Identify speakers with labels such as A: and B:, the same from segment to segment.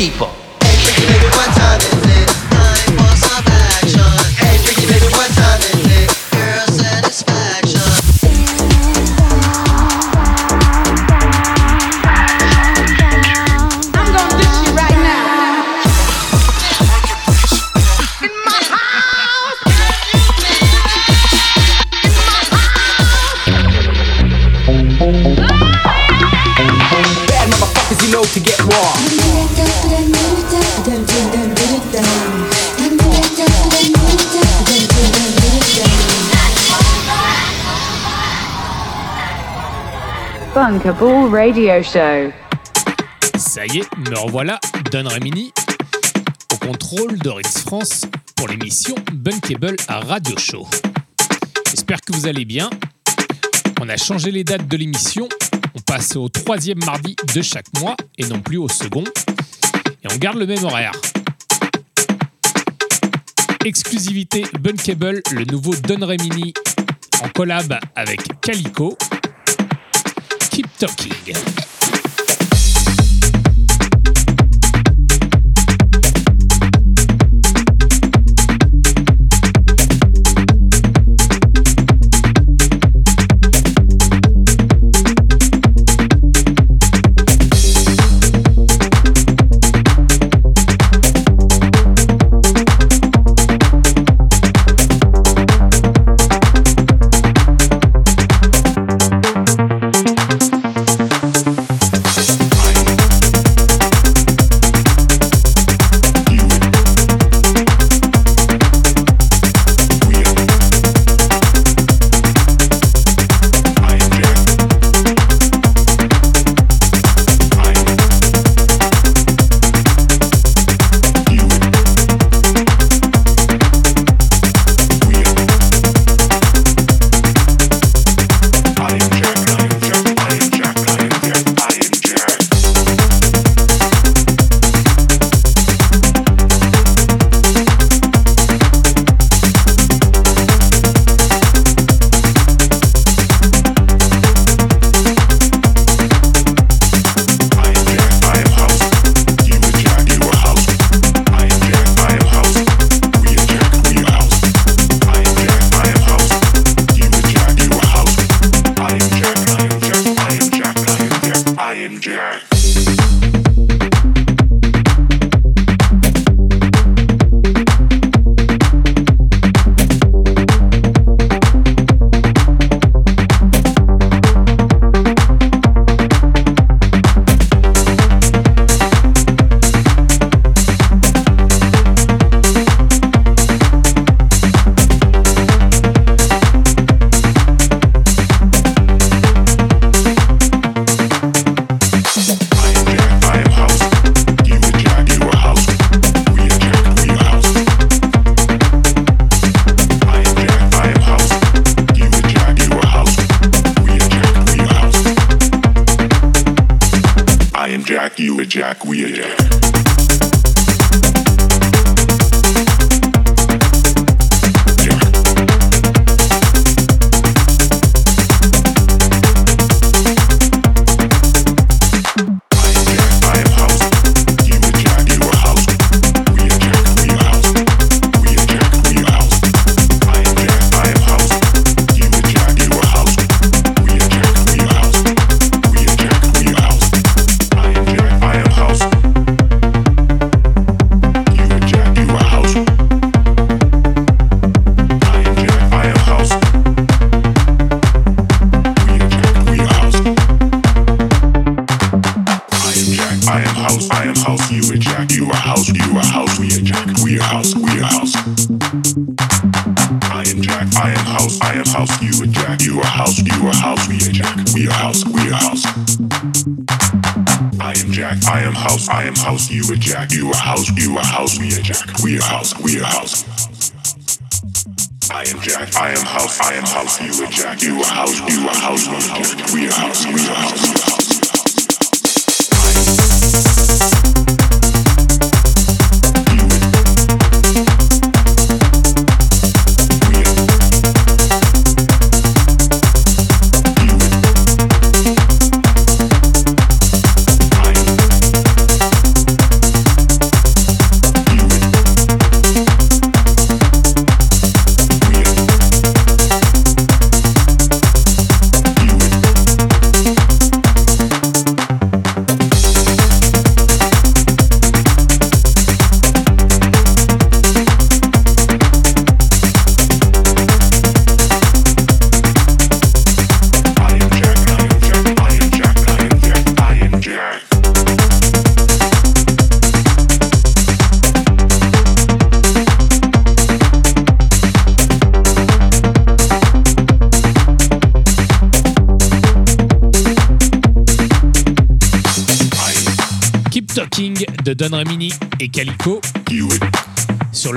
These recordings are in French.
A: people.
B: Ça y est, me revoilà, Don Remini, au contrôle de France pour l'émission Bunkable Radio Show. J'espère que vous allez bien. On a changé les dates de l'émission. On passe au troisième mardi de chaque mois et non plus au second. Et on garde le même horaire. Exclusivité Bunkable, le nouveau Don Remini en collab avec Calico
C: don't keep it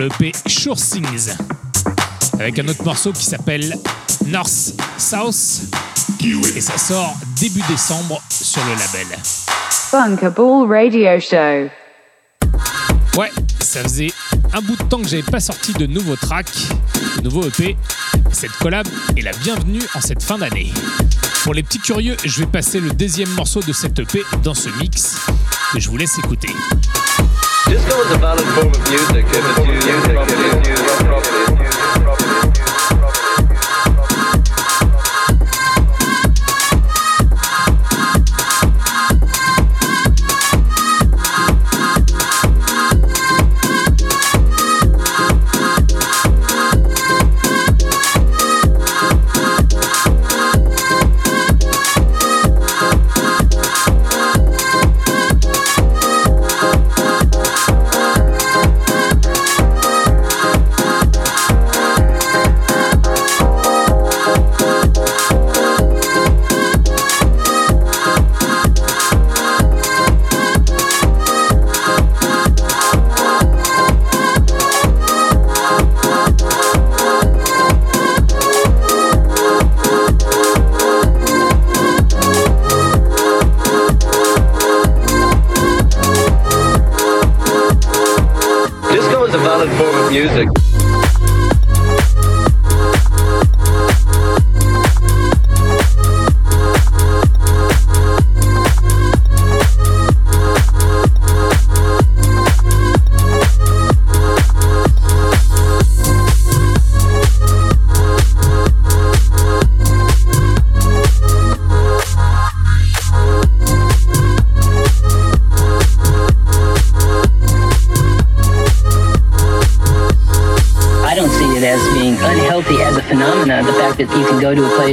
C: le EP Sure Things avec un autre morceau qui s'appelle North South et ça sort début décembre sur le label.
D: Bunkable Radio Show.
C: Ouais, ça faisait un bout de temps que j'avais pas sorti de nouveaux tracks, de nouveaux EP. Cette collab est la bienvenue en cette fin d'année. Pour les petits curieux, je vais passer le deuxième morceau de cette EP dans ce mix que je vous laisse écouter.
E: Disco is a valid form of music if it's used properly.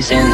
F: Place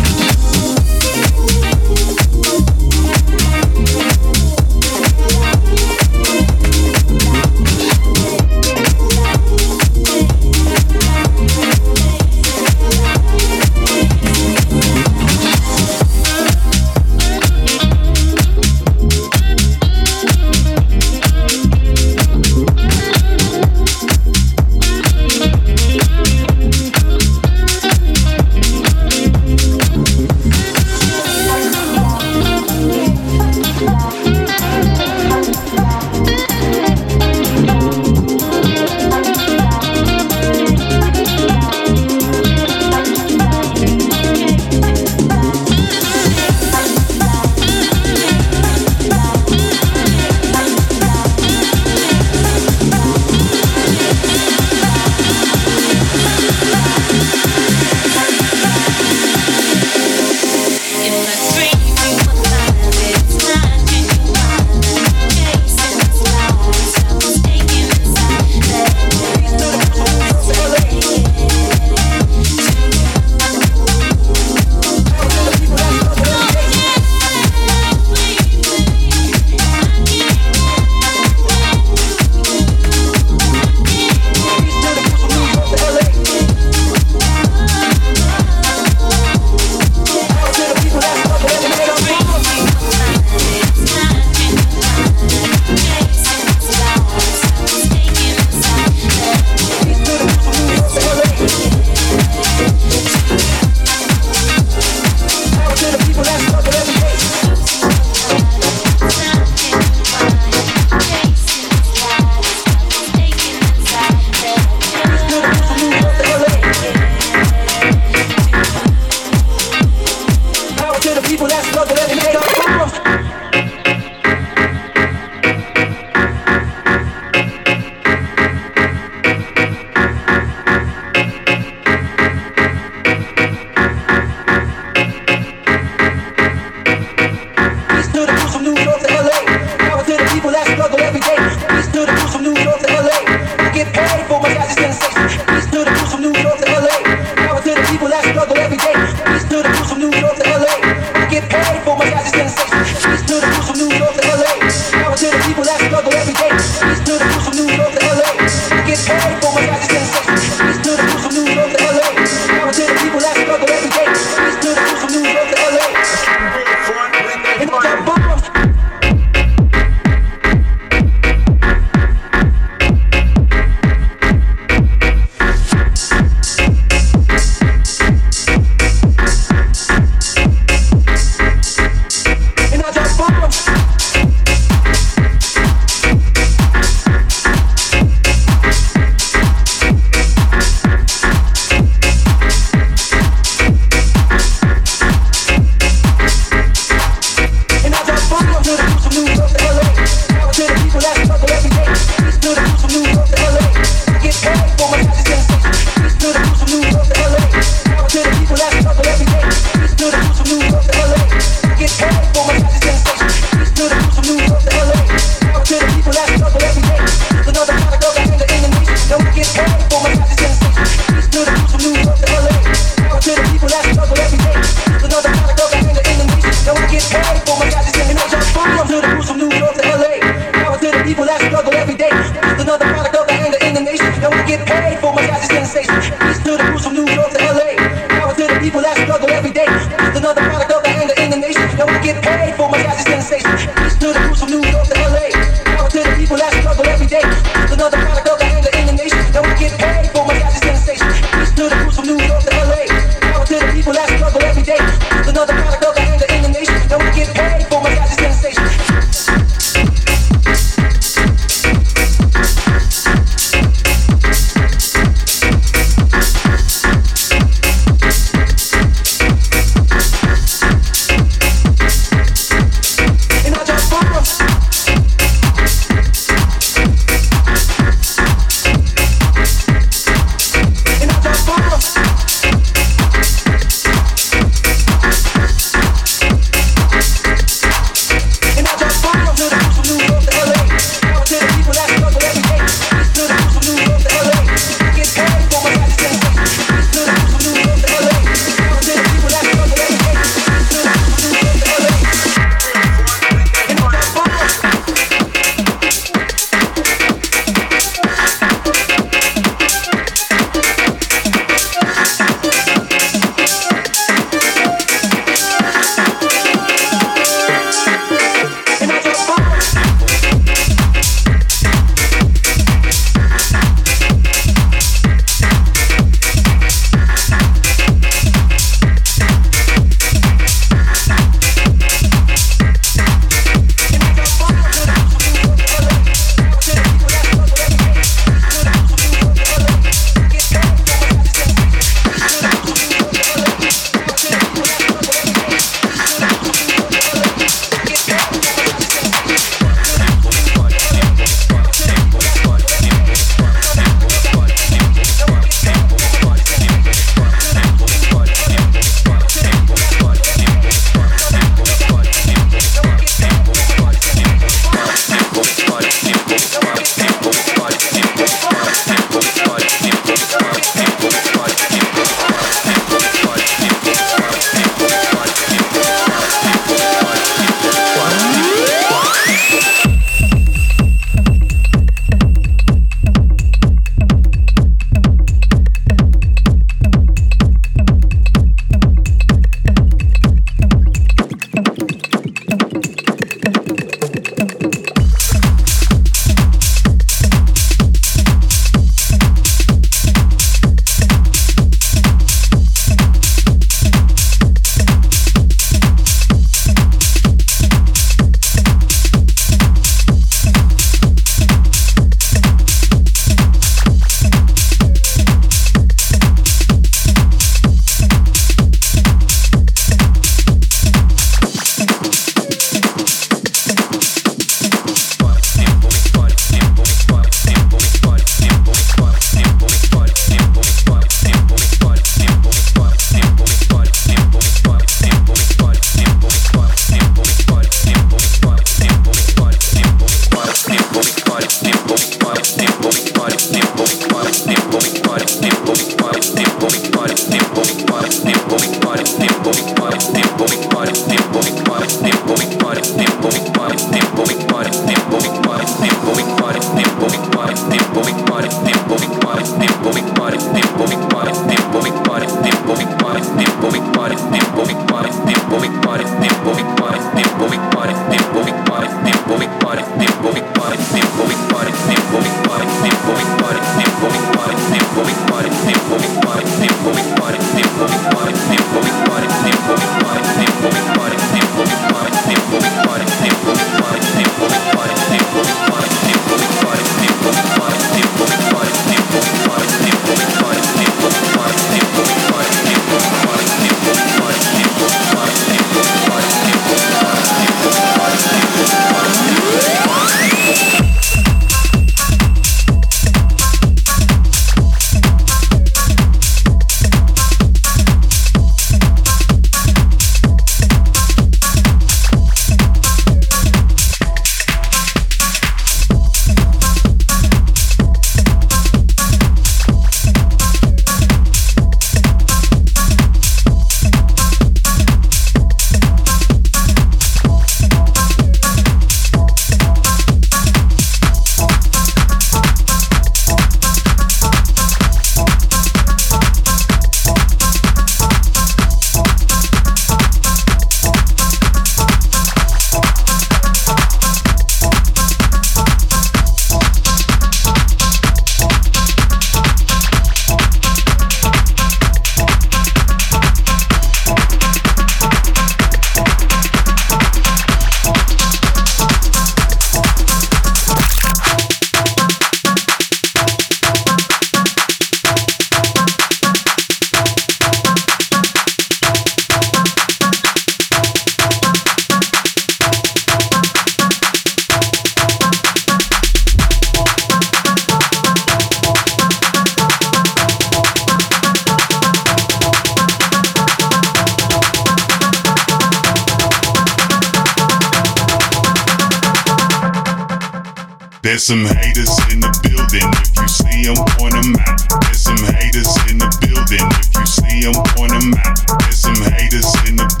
G: There's some haters in the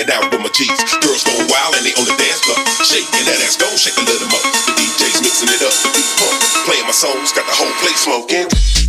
G: hanging out with my G's. Girls go wild and they on the dance floor. Shaking that ass, go shaking a little. The DJ's mixing it up. The beat pump. Playing my songs, got the whole place smoking.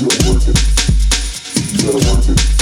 G: You gotta work it. You gotta work
C: it.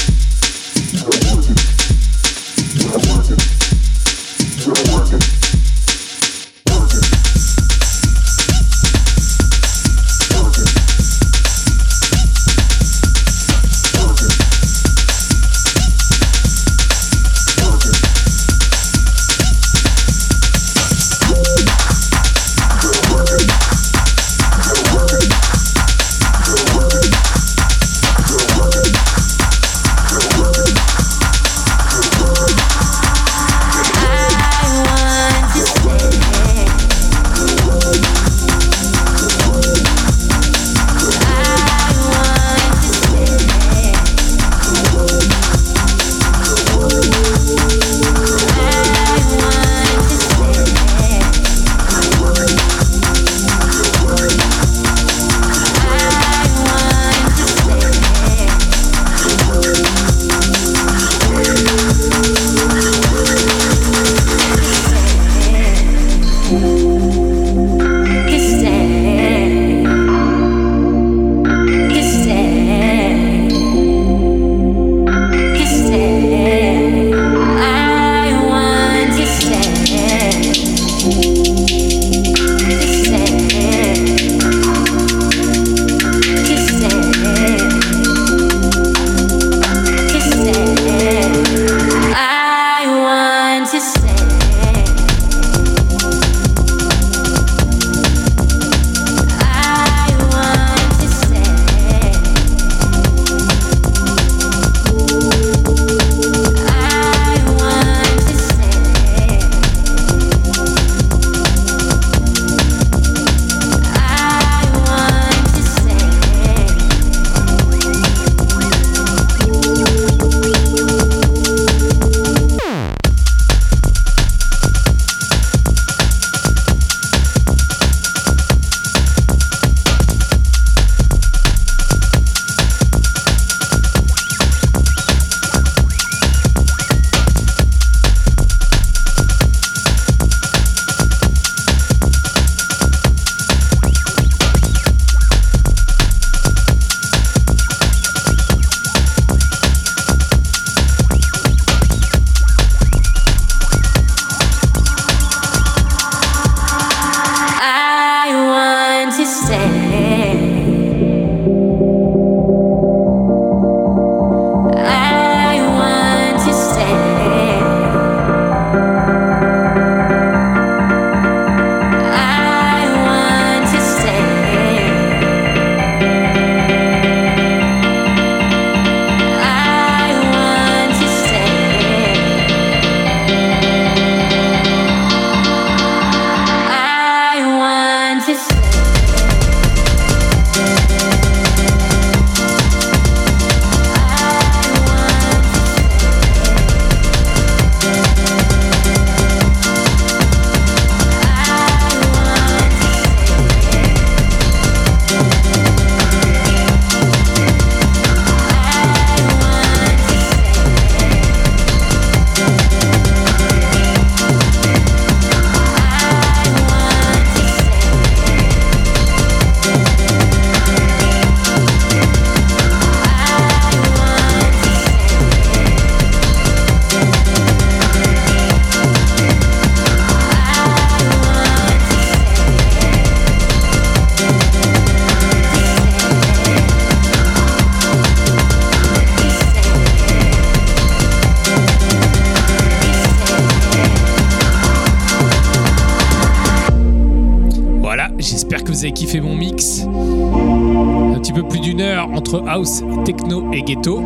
C: qui fait mon mix. Un petit peu plus d'une heure entre house, techno et ghetto.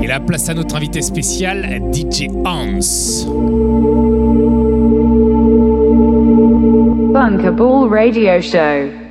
C: Et la place à notre invité spécial, DJ Hans.
D: Radio Show.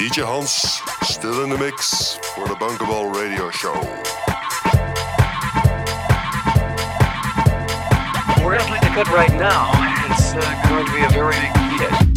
H: DJ Hans, still in the mix for the Bunkable Radio Show.
I: We're cut right now. It's uh, going to be a very big hit.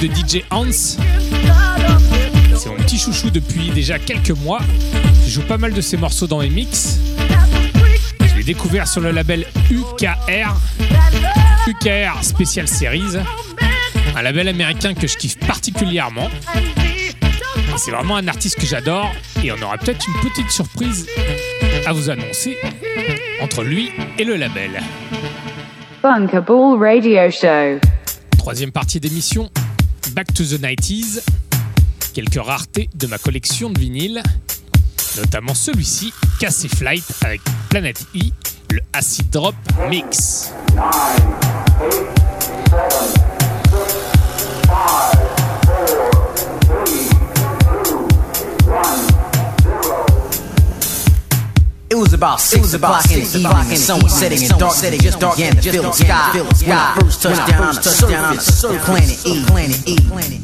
C: de DJ Hans. C'est mon petit chouchou depuis déjà quelques mois. Je joue pas mal de ses morceaux dans mes mix. Je l'ai découvert sur le label UKR. UKR Special Series. Un label américain que je kiffe particulièrement. C'est vraiment un artiste que j'adore et on aura peut-être une petite surprise à vous annoncer entre lui et le label.
D: Bunker Ball Radio Show.
C: Troisième partie d'émission, Back to the 90s, quelques raretés de ma collection de vinyles, notamment celui-ci, Cassé Flight avec Planet E, le Acid Drop Mix.
J: about six o'clock in the evening. Sun was setting and dark setting, just dark and the sky. When I first touched down on the surface, planet E.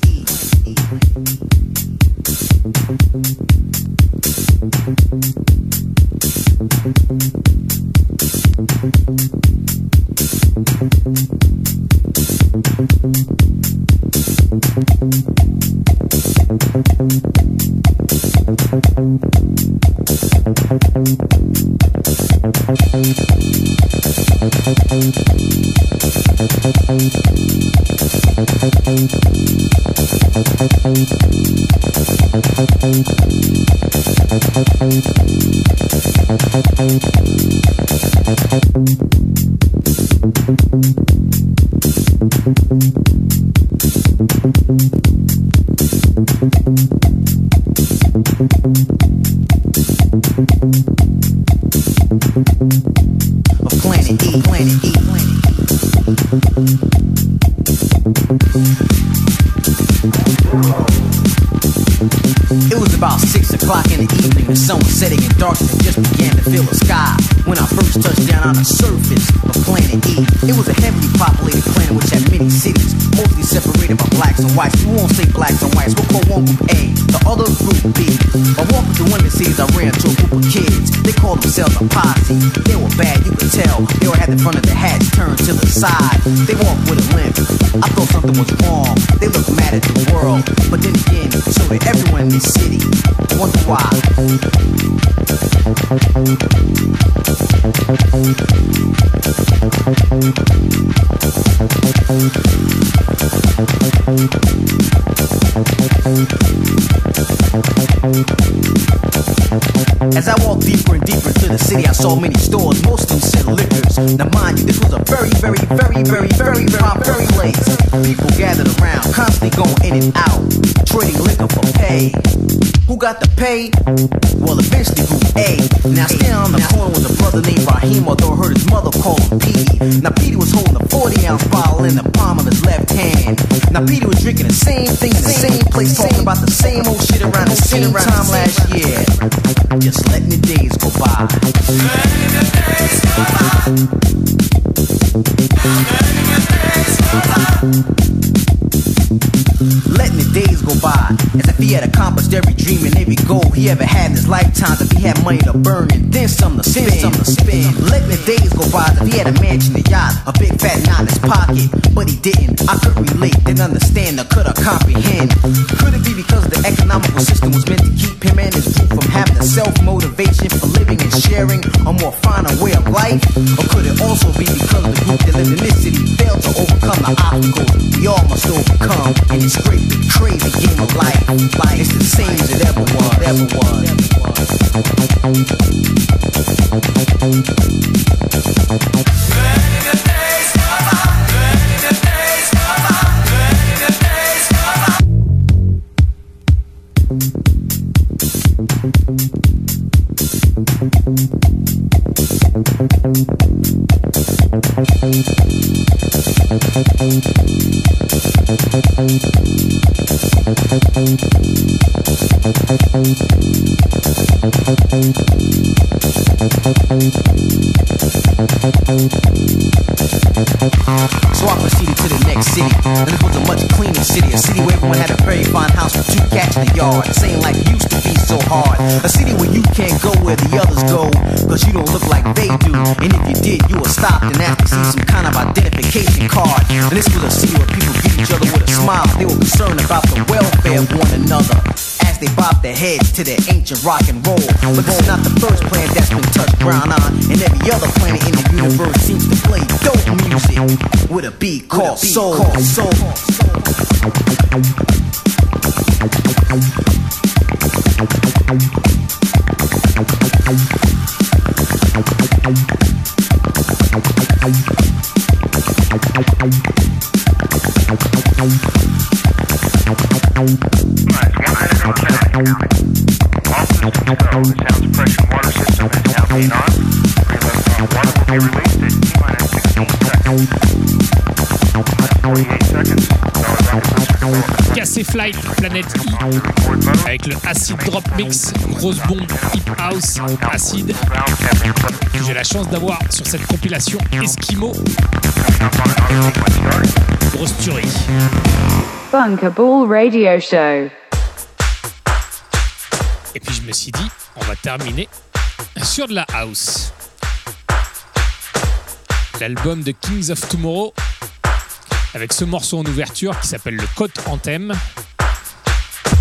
J: see some kind of identification card. And this was a scene where people greet each other with a smile. They were concerned about the welfare of one another. As they bobbed their heads to their ancient rock and roll. But this is not the first planet that's been touched ground on. And every other planet in the universe seems to play dope music with a beat called soul.
K: Called soul. soul. Acid Drop Mix, grosse bombe hip house acide j'ai la chance d'avoir sur cette compilation Eskimo. Grosse tuerie.
L: Bunkerball Radio Show.
K: Et puis je me suis dit, on va terminer sur de la house. L'album de Kings of Tomorrow avec ce morceau en ouverture qui s'appelle le Code Anthem.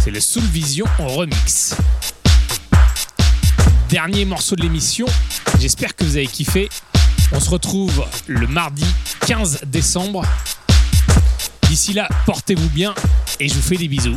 K: C'est le Soul Vision en remix. Dernier morceau de l'émission. J'espère que vous avez kiffé. On se retrouve le mardi 15 décembre. D'ici là, portez-vous bien et je vous fais des bisous.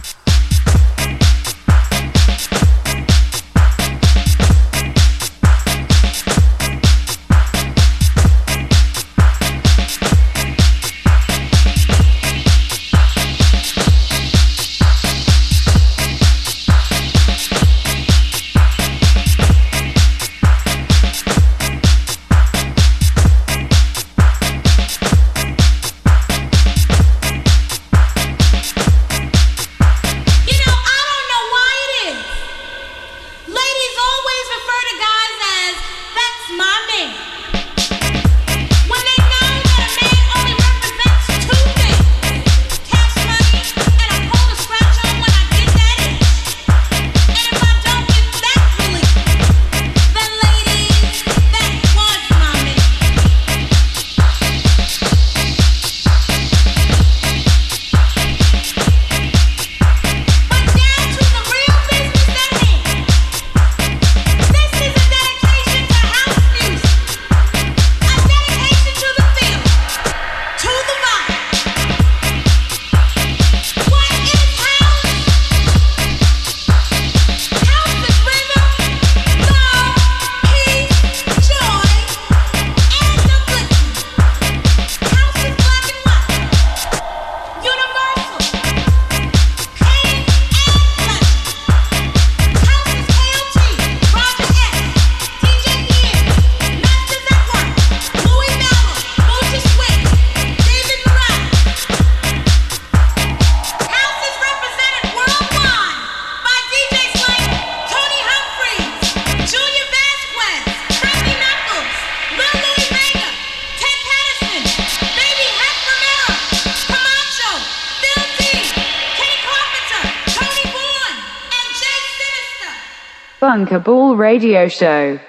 L: Bunkerball Radio Show.